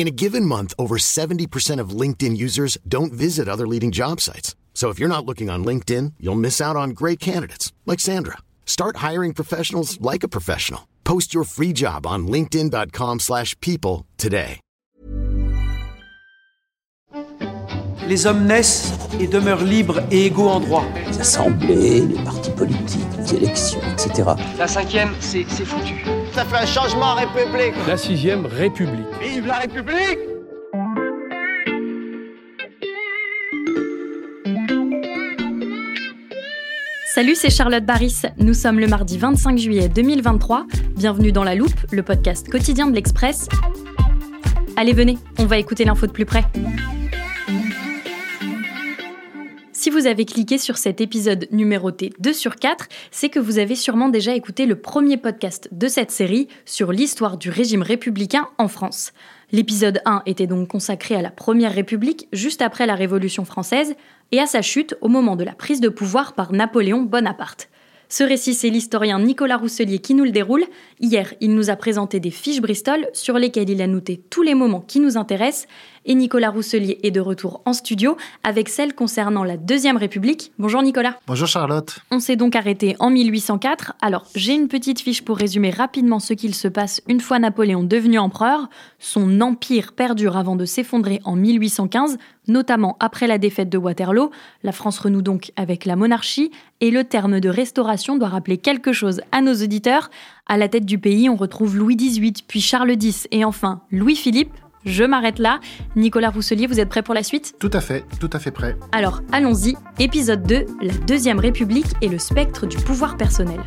In a given month, over 70% of LinkedIn users don't visit other leading job sites. So if you're not looking on LinkedIn, you'll miss out on great candidates like Sandra. Start hiring professionals like a professional. Post your free job on linkedin.com/people slash people today. Les hommes naissent et demeurent libres et égaux en droit. Les assemblées, les partis politiques, les élections, etc. La cinquième, c'est c'est foutu. Ça fait un changement en République. La sixième République. Vive la République Salut, c'est Charlotte Baris. Nous sommes le mardi 25 juillet 2023. Bienvenue dans La Loupe, le podcast quotidien de l'Express. Allez, venez, on va écouter l'info de plus près. Si vous avez cliqué sur cet épisode numéroté 2 sur 4, c'est que vous avez sûrement déjà écouté le premier podcast de cette série sur l'histoire du régime républicain en France. L'épisode 1 était donc consacré à la Première République juste après la Révolution française et à sa chute au moment de la prise de pouvoir par Napoléon Bonaparte. Ce récit, c'est l'historien Nicolas Rousselier qui nous le déroule. Hier, il nous a présenté des fiches Bristol sur lesquelles il a noté tous les moments qui nous intéressent. Et Nicolas Rousselier est de retour en studio avec celle concernant la Deuxième République. Bonjour Nicolas. Bonjour Charlotte. On s'est donc arrêté en 1804. Alors, j'ai une petite fiche pour résumer rapidement ce qu'il se passe une fois Napoléon devenu empereur. Son empire perdure avant de s'effondrer en 1815, notamment après la défaite de Waterloo. La France renoue donc avec la monarchie et le terme de restauration doit rappeler quelque chose à nos auditeurs. À la tête du pays, on retrouve Louis XVIII, puis Charles X et enfin Louis-Philippe. Je m'arrête là. Nicolas Rousselier, vous êtes prêt pour la suite? Tout à fait, tout à fait prêt. Alors, allons-y. Épisode 2, la Deuxième République et le spectre du pouvoir personnel.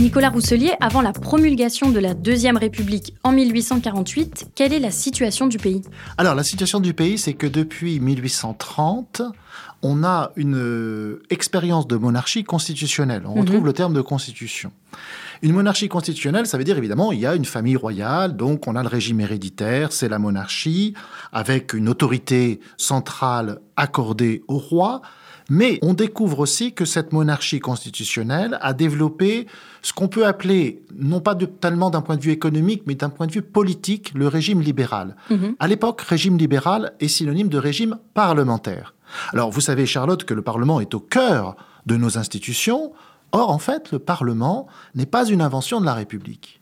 Nicolas Rousselier, avant la promulgation de la Deuxième République en 1848, quelle est la situation du pays? Alors, la situation du pays, c'est que depuis 1830, on a une euh, expérience de monarchie constitutionnelle. On retrouve le terme de constitution. Une monarchie constitutionnelle, ça veut dire évidemment, il y a une famille royale, donc on a le régime héréditaire, c'est la monarchie, avec une autorité centrale accordée au roi. Mais on découvre aussi que cette monarchie constitutionnelle a développé ce qu'on peut appeler, non pas de, tellement d'un point de vue économique, mais d'un point de vue politique, le régime libéral. À l'époque, régime libéral est synonyme de régime parlementaire. Alors, vous savez, Charlotte, que le Parlement est au cœur de nos institutions. Or, en fait, le Parlement n'est pas une invention de la République.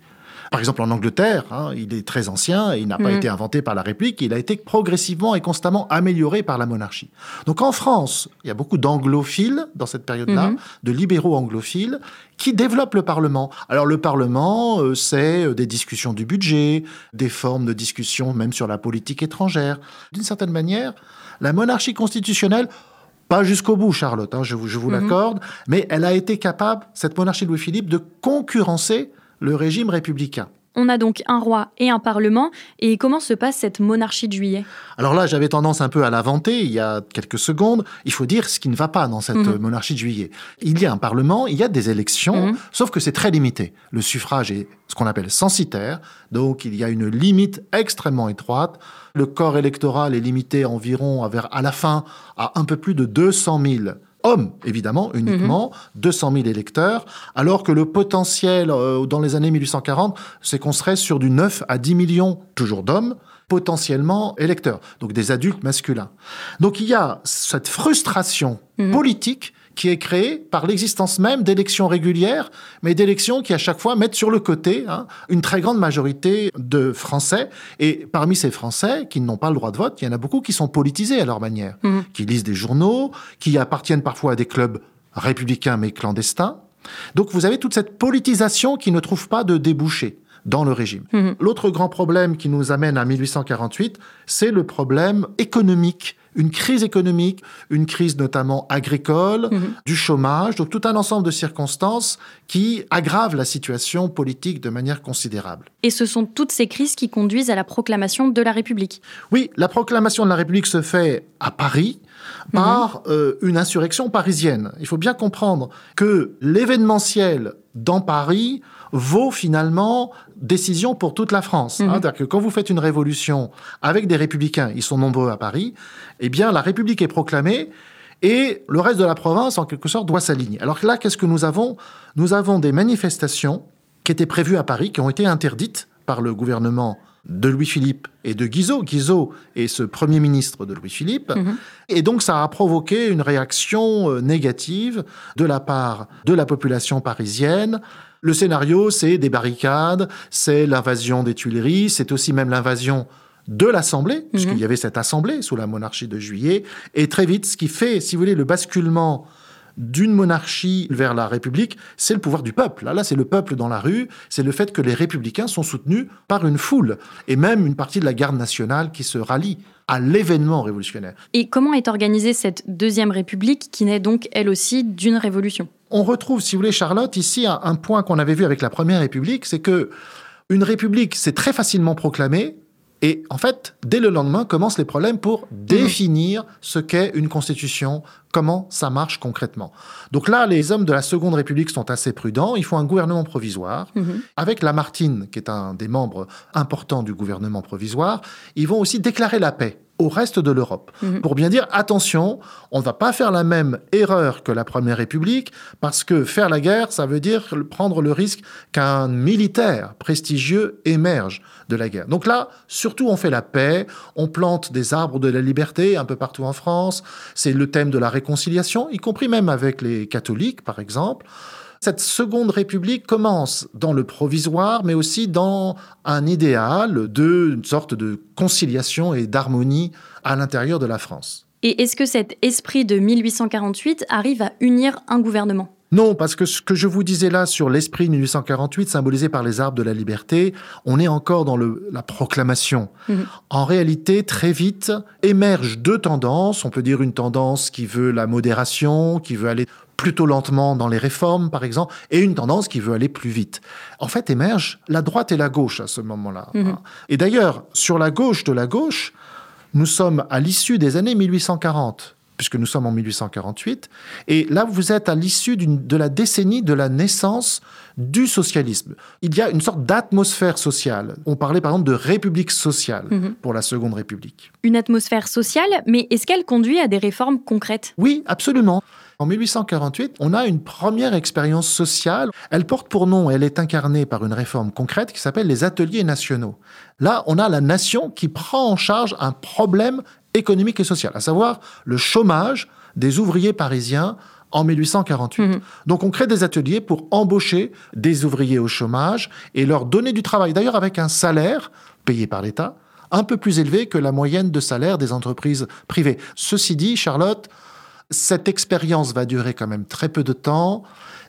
Par exemple, en Angleterre, hein, il est très ancien et il n'a pas été inventé par la République, il a été progressivement et constamment amélioré par la monarchie. Donc en France, il y a beaucoup d'anglophiles dans cette période-là, de libéraux anglophiles, qui développent le Parlement. Alors le Parlement, euh, c'est euh, des discussions du budget, des formes de discussion même sur la politique étrangère. D'une certaine manière, la monarchie constitutionnelle pas jusqu'au bout, Charlotte, hein, je vous, je vous l'accorde, mais elle a été capable, cette monarchie de Louis-Philippe, de concurrencer le régime républicain. On a donc un roi et un parlement. Et comment se passe cette monarchie de juillet? Alors là, j'avais tendance un peu à l'inventer il y a quelques secondes. Il faut dire ce qui ne va pas dans cette Mhm. monarchie de juillet. Il y a un parlement, il y a des élections, Mhm. sauf que c'est très limité. Le suffrage est ce qu'on appelle censitaire, donc il y a une limite extrêmement étroite. Le corps électoral est limité environ à, vers- à la fin à un peu plus de 200 000 hommes, évidemment, uniquement, 200 000 électeurs, alors que le potentiel euh, dans les années 1840, c'est qu'on serait sur du 9 à 10 millions, toujours d'hommes, potentiellement électeurs, donc des adultes masculins. Donc il y a cette frustration politique qui est créée par l'existence même d'élections régulières, mais d'élections qui à chaque fois mettent sur le côté hein, une très grande majorité de Français. Et parmi ces Français qui n'ont pas le droit de vote, il y en a beaucoup qui sont politisés à leur manière, qui lisent des journaux, qui appartiennent parfois à des clubs républicain mais clandestin. Donc vous avez toute cette politisation qui ne trouve pas de débouché dans le régime. Mhm. L'autre grand problème qui nous amène à 1848, c'est le problème économique une crise économique, une crise notamment agricole, Mhm. du chômage, donc tout un ensemble de circonstances qui aggravent la situation politique de manière considérable. Et ce sont toutes ces crises qui conduisent à la proclamation de la République. Oui, la proclamation de la République se fait à Paris par euh, une insurrection parisienne. Il faut bien comprendre que l'événementiel dans Paris vaut finalement décision pour toute la France. hein. C'est-à-dire que quand vous faites une révolution avec des républicains, ils sont nombreux à Paris, eh bien la République est proclamée et le reste de la province, en quelque sorte, doit s'aligner. Alors là, qu'est-ce que nous avons? Nous avons des manifestations qui étaient prévues à Paris, qui ont été interdites par le gouvernement de Louis-Philippe et de Guizot. Guizot est ce premier ministre de Louis-Philippe. Et donc, ça a provoqué une réaction euh, négative de la part de la population parisienne. Le scénario, c'est des barricades, c'est l'invasion des Tuileries, c'est aussi même l'invasion de l'Assemblée, puisqu'il y avait cette Assemblée sous la monarchie de Juillet. Et très vite, ce qui fait, si vous voulez, le basculement d'une monarchie vers la République, c'est le pouvoir du peuple. Là, là c'est le peuple dans la rue, c'est le fait que les républicains sont soutenus par une foule, et même une partie de la garde nationale qui se rallie à l'événement révolutionnaire. Et comment est organisée cette deuxième République qui naît donc elle aussi d'une révolution? On retrouve, si vous voulez, Charlotte, ici un, point qu'on avait vu avec la Première République, c'est que une République, c'est très facilement proclamé, et en fait, dès le lendemain, commencent les problèmes pour définir ce qu'est une constitution, comment ça marche concrètement. Donc là, les hommes de la Seconde République sont assez prudents. Il faut un gouvernement provisoire. Avec Lamartine, qui est un des membres importants du gouvernement provisoire, ils vont aussi déclarer la paix au reste de l'Europe. Pour bien dire, attention, on ne va pas faire la même erreur que la Première République, parce que faire la guerre, ça veut dire prendre le risque qu'un militaire prestigieux émerge de la guerre. Donc là, surtout, on fait la paix, on plante des arbres de la liberté un peu partout en France, c'est le thème de la réconciliation, y compris même avec les catholiques, par exemple. Cette seconde république commence dans le provisoire, mais aussi dans un idéal de une sorte de conciliation et d'harmonie à l'intérieur de la France. Et est-ce que cet esprit de 1848 arrive à unir un gouvernement? Non, parce que ce que je vous disais là sur l'esprit de 1848, symbolisé par les arbres de la liberté, on est encore dans le, la proclamation. En réalité, très vite, émergent deux tendances. On peut dire une tendance qui veut la modération, qui veut aller plutôt lentement dans les réformes, par exemple, et une tendance qui veut aller plus vite. En fait, émergent la droite et la gauche à ce moment-là. hein. Et d'ailleurs, sur la gauche de la gauche, nous sommes à l'issue des années 1840 puisque nous sommes en 1848, et là vous êtes à l'issue de la décennie de la naissance du socialisme. Il y a une sorte d'atmosphère sociale. On parlait par exemple de république sociale pour la Seconde République. Une atmosphère sociale, mais est-ce qu'elle conduit à des réformes concrètes? Oui, absolument. En 1848, on a une première expérience sociale. Elle porte pour nom, elle est incarnée par une réforme concrète qui s'appelle les ateliers nationaux. Là, on a la nation qui prend en charge un problème économique et social, à savoir le chômage des ouvriers parisiens en 1848. Donc on crée des ateliers pour embaucher des ouvriers au chômage et leur donner du travail, d'ailleurs avec un salaire payé par l'État un peu plus élevé que la moyenne de salaire des entreprises privées. Ceci dit, Charlotte, cette expérience va durer quand même très peu de temps.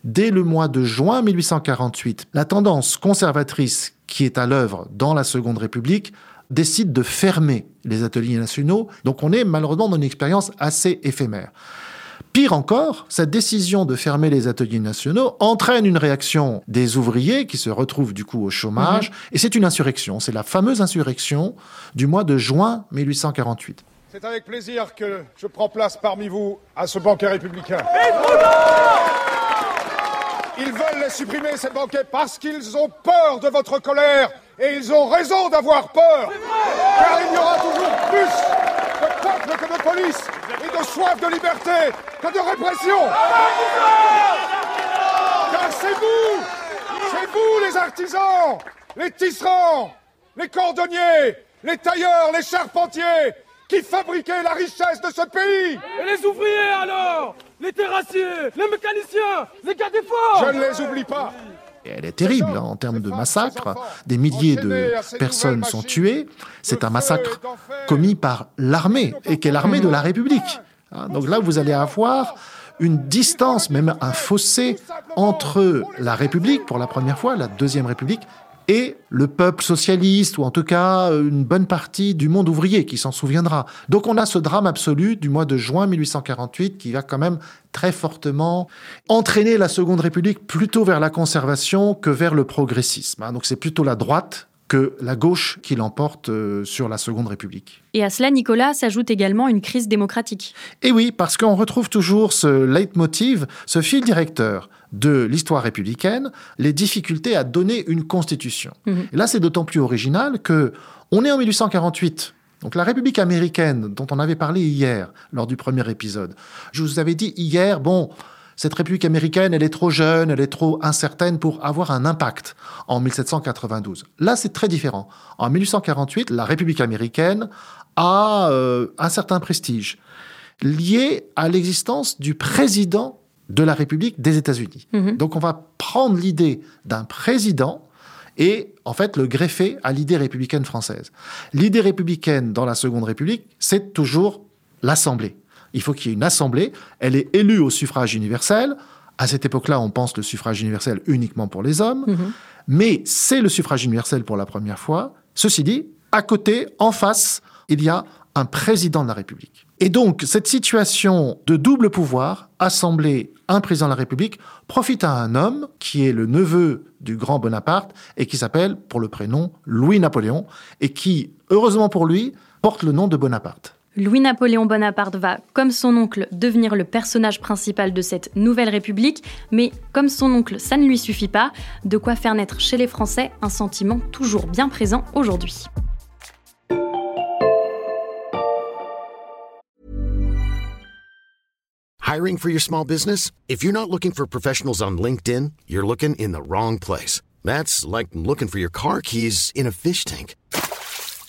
Dès le mois de juin 1848, la tendance conservatrice qui est à l'œuvre dans la Seconde République décide de fermer les ateliers nationaux. Donc on est malheureusement dans une expérience assez éphémère. Pire encore, cette décision de fermer les ateliers nationaux entraîne une réaction des ouvriers qui se retrouvent du coup au chômage, et c'est une insurrection. C'est la fameuse insurrection du mois de juin 1848. C'est avec plaisir que je prends place parmi vous à ce banquet républicain. Ils veulent les supprimer, ces banquets, parce qu'ils ont peur de votre colère. Et ils ont raison d'avoir peur. Car il y aura toujours plus de peuple que de police et de soif de liberté que de répression. Car c'est vous, c'est vous les artisans, les tisserands, les cordonniers, les tailleurs, les charpentiers, qui fabriquaient la richesse de ce pays. Et les ouvriers alors Les terrassiers Les mécaniciens Les gardes des forts Je ne les oublie pas. Et elle est terrible hein, en termes de massacre. Des milliers de personnes sont tuées. C'est un massacre commis par l'armée, et qui est l'armée de la République. Hein, Donc là, vous allez avoir une distance, même un fossé entre la République, pour la première fois, la Deuxième République, et le peuple socialiste, ou en tout cas une bonne partie du monde ouvrier qui s'en souviendra. Donc on a ce drame absolu du mois de juin 1848 qui va quand même très fortement entraîner la Seconde République plutôt vers la conservation que vers le progressisme. Hein. Donc c'est plutôt la droite que la gauche qui l'emporte euh, sur la Seconde République. Et à cela, Nicolas, s'ajoute également une crise démocratique. Et oui, parce qu'on retrouve toujours ce leitmotiv, ce fil directeur de l'histoire républicaine, les difficultés à donner une constitution. Mhm. Et là, c'est d'autant plus original que on est en 1848. Donc la République américaine, dont on avait parlé hier lors du premier épisode, je vous avais dit hier, bon, cette République américaine, elle est trop jeune, elle est trop incertaine pour avoir un impact en 1792. Là, c'est très différent. En 1848, la République américaine a euh, un certain prestige lié à l'existence du président de la République des États-Unis. Mhm. Donc on va prendre l'idée d'un président et en fait le greffer à l'idée républicaine française. L'idée républicaine dans la Seconde République, c'est toujours l'Assemblée. Il faut qu'il y ait une Assemblée, elle est élue au suffrage universel. À cette époque-là, on pense le suffrage universel uniquement pour les hommes, mhm. mais c'est le suffrage universel pour la première fois. Ceci dit, à côté, en face, il y a un président de la République. Et donc, cette situation de double pouvoir, Assemblée, un président de la République, profite à un homme qui est le neveu du grand Bonaparte et qui s'appelle, pour le prénom, Louis-Napoléon, et qui, heureusement pour lui, porte le nom de Bonaparte. Louis-Napoléon Bonaparte va, comme son oncle, devenir le personnage principal de cette nouvelle République, mais comme son oncle, ça ne lui suffit pas, de quoi faire naître chez les Français un sentiment toujours bien présent aujourd'hui. Hiring for your small business? If you're not looking for professionals on LinkedIn, you're looking in the wrong place. That's like looking for your car keys in a fish tank.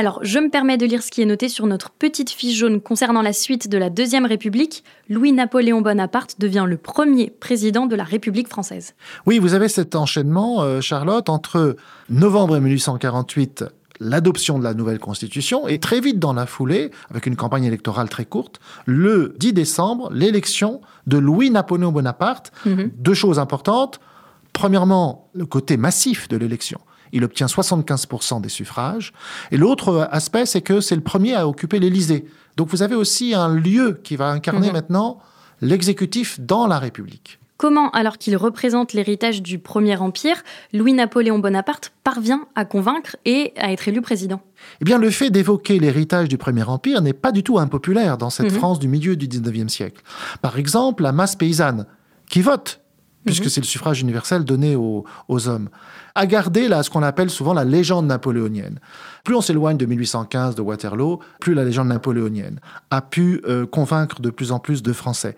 Alors, je me permets de lire ce qui est noté sur notre petite fiche jaune concernant la suite de la Deuxième République. Louis-Napoléon Bonaparte devient le premier président de la République française. Oui, vous avez cet enchaînement, euh, Charlotte, entre novembre 1848 l'adoption de la nouvelle constitution et très vite dans la foulée, avec une campagne électorale très courte, le 10 décembre, l'élection de Louis-Napoléon Bonaparte. Mhm. Deux choses importantes. Premièrement, le côté massif de l'élection. Il obtient 75% des suffrages. Et l'autre aspect, c'est que c'est le premier à occuper l'Élysée. Donc vous avez aussi un lieu qui va incarner mhm. maintenant l'exécutif dans la République. Comment, alors qu'il représente l'héritage du Premier Empire, Louis-Napoléon Bonaparte parvient à convaincre et à être élu président? Eh bien, le fait d'évoquer l'héritage du Premier Empire n'est pas du tout impopulaire dans cette mhm. France du milieu du 19e siècle. Par exemple, la masse paysanne, qui vote puisque mhm. c'est le suffrage universel donné aux, hommes, a gardé là, ce qu'on appelle souvent la légende napoléonienne. Plus on s'éloigne de 1815, de Waterloo, plus la légende napoléonienne a pu euh, convaincre de plus en plus de Français.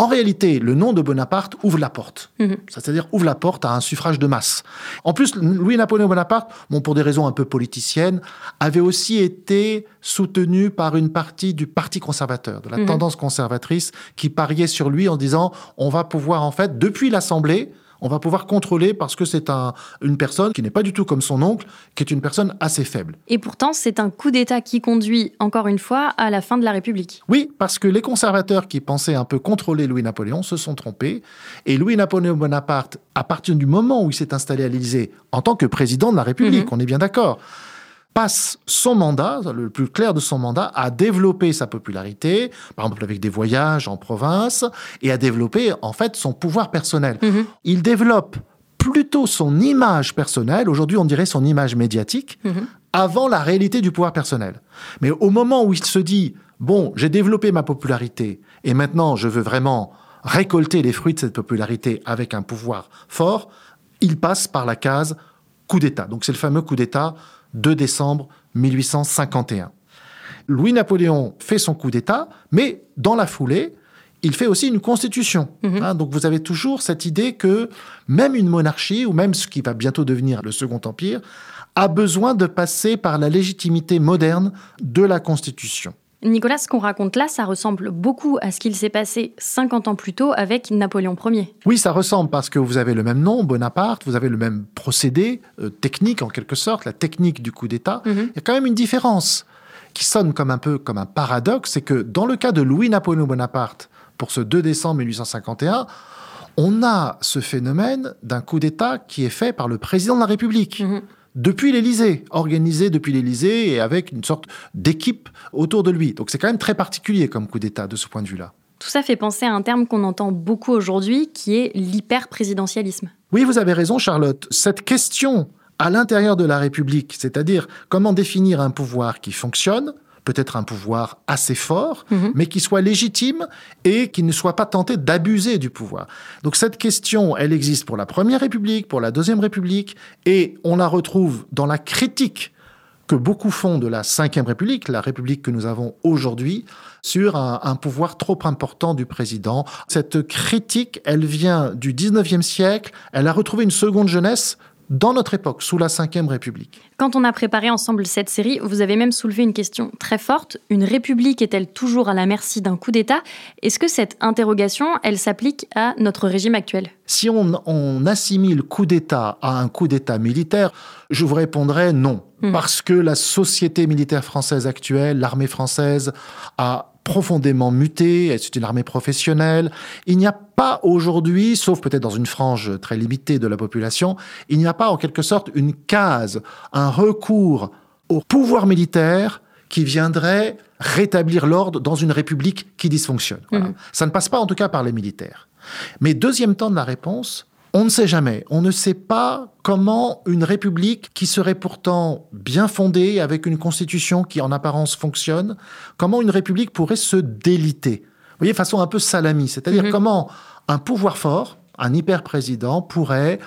En réalité, le nom de Bonaparte ouvre la porte. Mhm. C'est-à-dire ouvre la porte à un suffrage de masse. En plus, Louis-Napoléon Bonaparte, bon, pour des raisons un peu politiciennes, avait aussi été soutenu par une partie du Parti conservateur, de la mhm. tendance conservatrice, qui pariait sur lui en disant on va pouvoir, en fait, depuis l'Assemblée, on va pouvoir contrôler parce que c'est un, une personne qui n'est pas du tout comme son oncle, qui est une personne assez faible. Et pourtant, c'est un coup d'État qui conduit, encore une fois, à la fin de la République. Oui, parce que les conservateurs qui pensaient un peu contrôler Louis-Napoléon se sont trompés. Et Louis-Napoléon Bonaparte, à partir du moment où il s'est installé à l'Élysée, en tant que président de la République, mhm. on est bien d'accord, passe son mandat, le plus clair de son mandat, à développer sa popularité, par exemple avec des voyages en province, et à développer en fait son pouvoir personnel. Mhm. Il développe plutôt son image personnelle, aujourd'hui on dirait son image médiatique, mhm. avant la réalité du pouvoir personnel. Mais au moment où il se dit, bon, j'ai développé ma popularité, et maintenant je veux vraiment récolter les fruits de cette popularité avec un pouvoir fort, il passe par la case coup d'État. Donc c'est le fameux coup d'État 2 décembre 1851. Louis-Napoléon fait son coup d'État, mais dans la foulée, il fait aussi une constitution. Mhm. Hein, donc vous avez toujours cette idée que même une monarchie, ou même ce qui va bientôt devenir le Second Empire, a besoin de passer par la légitimité moderne de la constitution. Nicolas, ce qu'on raconte là, ça ressemble beaucoup à ce qu'il s'est passé 50 ans plus tôt avec Napoléon Ier. Oui, ça ressemble parce que vous avez le même nom, Bonaparte, vous avez le même procédé, euh, technique en quelque sorte, la technique du coup d'État. Mhm. Il y a quand même une différence qui sonne comme un peu comme un paradoxe, c'est que dans le cas de Louis-Napoléon Bonaparte, pour ce 2 décembre 1851, on a ce phénomène d'un coup d'État qui est fait par le président de la République. Mhm. Depuis l'Élysée, organisé depuis l'Élysée et avec une sorte d'équipe autour de lui. Donc c'est quand même très particulier comme coup d'État de ce point de vue-là. Tout ça fait penser à un terme qu'on entend beaucoup aujourd'hui, qui est l'hyper-présidentialisme. Oui, vous avez raison, Charlotte. Cette question à l'intérieur de la République, c'est-à-dire comment définir un pouvoir qui fonctionne, peut-être un pouvoir assez fort, Mhm. mais qui soit légitime et qui ne soit pas tenté d'abuser du pouvoir. Donc cette question, elle existe pour la Première République, pour la Deuxième République, et on la retrouve dans la critique que beaucoup font de la Cinquième République, la République que nous avons aujourd'hui, sur un, un pouvoir trop important du président. Cette critique, elle vient du 19e siècle, elle a retrouvé une seconde jeunesse dans notre époque, sous la Cinquième République. Quand on a préparé ensemble cette série, vous avez même soulevé une question très forte. Une république est-elle toujours à la merci d'un coup d'État? Est-ce que cette interrogation, elle s'applique à notre régime actuel? Si on, on assimile coup d'État à un coup d'État militaire, je vous répondrai non. Hmm. Parce que la société militaire française actuelle, l'armée française, a profondément muté, c'est une armée professionnelle. Il n'y a pas aujourd'hui, sauf peut-être dans une frange très limitée de la population, il n'y a pas en quelque sorte une case, un recours au pouvoir militaire qui viendrait rétablir l'ordre dans une république qui dysfonctionne. Voilà. Mhm. Ça ne passe pas en tout cas par les militaires. Mais deuxième temps de la réponse, on ne sait jamais. On ne sait pas comment une république qui serait pourtant bien fondée, avec une constitution qui en apparence fonctionne, comment une république pourrait se déliter. Vous voyez, façon un peu salami. C'est-à-dire Mhm. comment un pouvoir fort, un hyper-président, pourrait,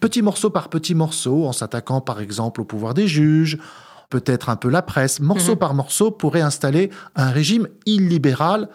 petit morceau par petit morceau, en s'attaquant par exemple au pouvoir des juges, peut-être un peu la presse, morceau Mhm. par morceau, pourrait installer un régime illibéral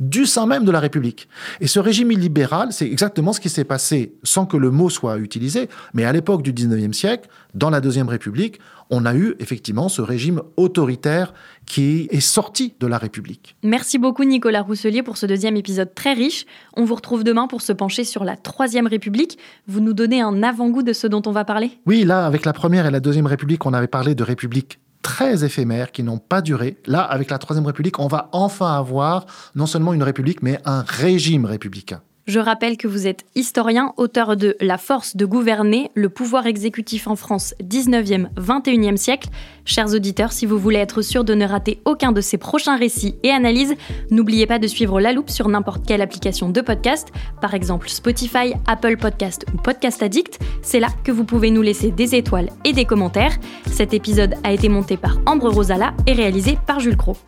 du sein même de la République. Et ce régime illibéral, c'est exactement ce qui s'est passé, sans que le mot soit utilisé, mais à l'époque du 19e siècle, dans la Deuxième République, on a eu effectivement ce régime autoritaire qui est sorti de la République. Merci beaucoup Nicolas Rousselier pour ce deuxième épisode très riche. On vous retrouve demain pour se pencher sur la Troisième République. Vous nous donnez un avant-goût de ce dont on va parler? Oui, là, avec la Première et la Deuxième République, on avait parlé de républiques très éphémères qui n'ont pas duré. Là, avec la Troisième République, on va enfin avoir non seulement une république, mais un régime républicain. Je rappelle que vous êtes historien, auteur de La force de gouverner, le pouvoir exécutif en France 19e, 21e siècle. Chers auditeurs, si vous voulez être sûr de ne rater aucun de ces prochains récits et analyses, n'oubliez pas de suivre La Loupe sur n'importe quelle application de podcast, par exemple Spotify, Apple Podcast ou Podcast Addict. C'est là que vous pouvez nous laisser des étoiles et des commentaires. Cet épisode a été monté par Ambre Rosala et réalisé par Jules Cro.